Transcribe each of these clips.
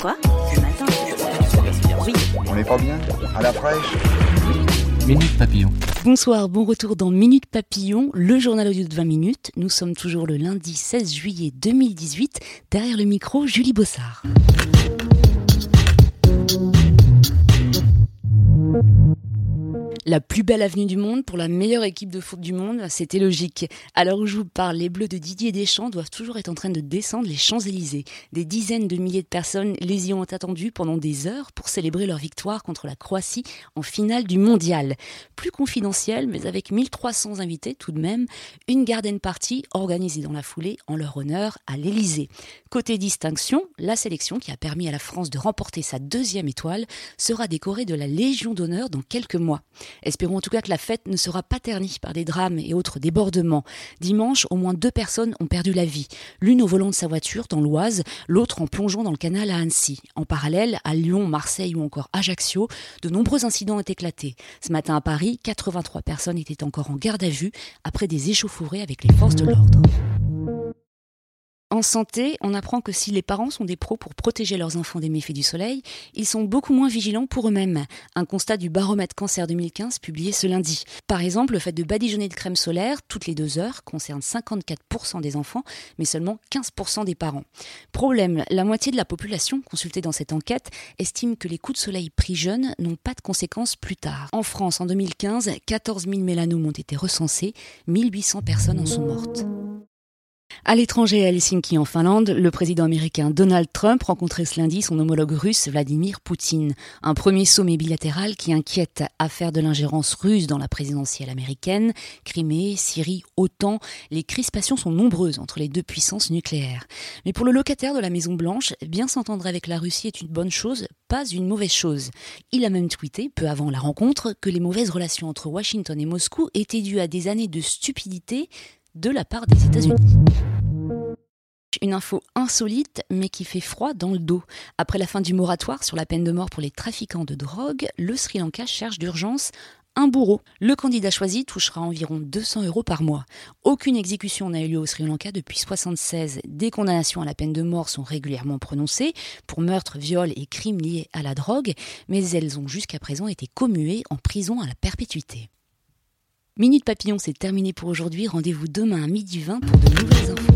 Quoi Ce matin Oui. On n'est pas bien À la fraîche Minute Papillon. Bonsoir, bon retour dans Minute Papillon, le journal audio de 20 minutes. Nous sommes toujours le lundi 16 juillet 2018. Derrière le micro, Julie Bossard. La plus belle avenue du monde pour la meilleure équipe de foot du monde, c'était logique. L'heure où je vous parle, les Bleus de Didier Deschamps doivent toujours être en train de descendre les Champs-Élysées. Des dizaines de milliers de personnes les y ont attendues pendant des heures pour célébrer leur victoire contre la Croatie en finale du mondial. Plus confidentiel, mais avec 1300 invités tout de même, une garden party organisée dans la foulée en leur honneur à l'Élysée. Côté distinction, la sélection qui a permis à la France de remporter sa deuxième étoile sera décorée de la Légion d'honneur dans quelques mois. Espérons en tout cas que la fête ne sera pas ternie par des drames et autres débordements. Dimanche, au moins deux personnes ont perdu la vie. L'une au volant de sa voiture dans l'Oise, l'autre en plongeant dans le canal à Annecy. En parallèle, à Lyon, Marseille ou encore Ajaccio, de nombreux incidents ont éclaté. Ce matin à Paris, 83 personnes étaient encore en garde à vue après des échauffourées avec les forces de l'ordre. En santé, on apprend que si les parents sont des pros pour protéger leurs enfants des méfaits du soleil, ils sont beaucoup moins vigilants pour eux-mêmes. Un constat du baromètre cancer 2015 publié ce lundi. Par exemple, le fait de badigeonner de crème solaire toutes les deux heures concerne 54% des enfants, mais seulement 15% des parents. Problème, la moitié de la population consultée dans cette enquête estime que les coups de soleil pris jeunes n'ont pas de conséquences plus tard. En France, en 2015, 14 000 mélanomes ont été recensés, 1800 personnes en sont mortes. À l'étranger, à Helsinki, en Finlande, le président américain Donald Trump rencontrait ce lundi son homologue russe Vladimir Poutine. Un premier sommet bilatéral qui inquiète affaire de l'ingérence russe dans la présidentielle américaine. Crimée, Syrie, OTAN, les crispations sont nombreuses entre les deux puissances nucléaires. Mais pour le locataire de la Maison Blanche, bien s'entendre avec la Russie est une bonne chose, pas une mauvaise chose. Il a même tweeté, peu avant la rencontre, que les mauvaises relations entre Washington et Moscou étaient dues à des années de stupidité de la part des États-Unis. Une info insolite mais qui fait froid dans le dos. Après la fin du moratoire sur la peine de mort pour les trafiquants de drogue, le Sri Lanka cherche d'urgence un bourreau. Le candidat choisi touchera environ 200 euros par mois. Aucune exécution n'a eu lieu au Sri Lanka depuis 1976. Des condamnations à la peine de mort sont régulièrement prononcées pour meurtre, viol et crimes liés à la drogue, mais elles ont jusqu'à présent été commuées en prison à la perpétuité. Minute Papillon, c'est terminé pour aujourd'hui. Rendez-vous demain à midi 20 pour de nouvelles infos.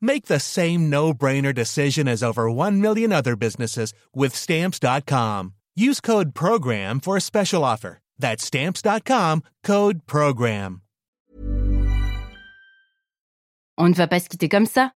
Make the same no brainer decision as over 1 million other businesses with Stamps.com. Use code PROGRAM for a special offer. That's Stamps.com code PROGRAM. On ne va pas se quitter comme ça.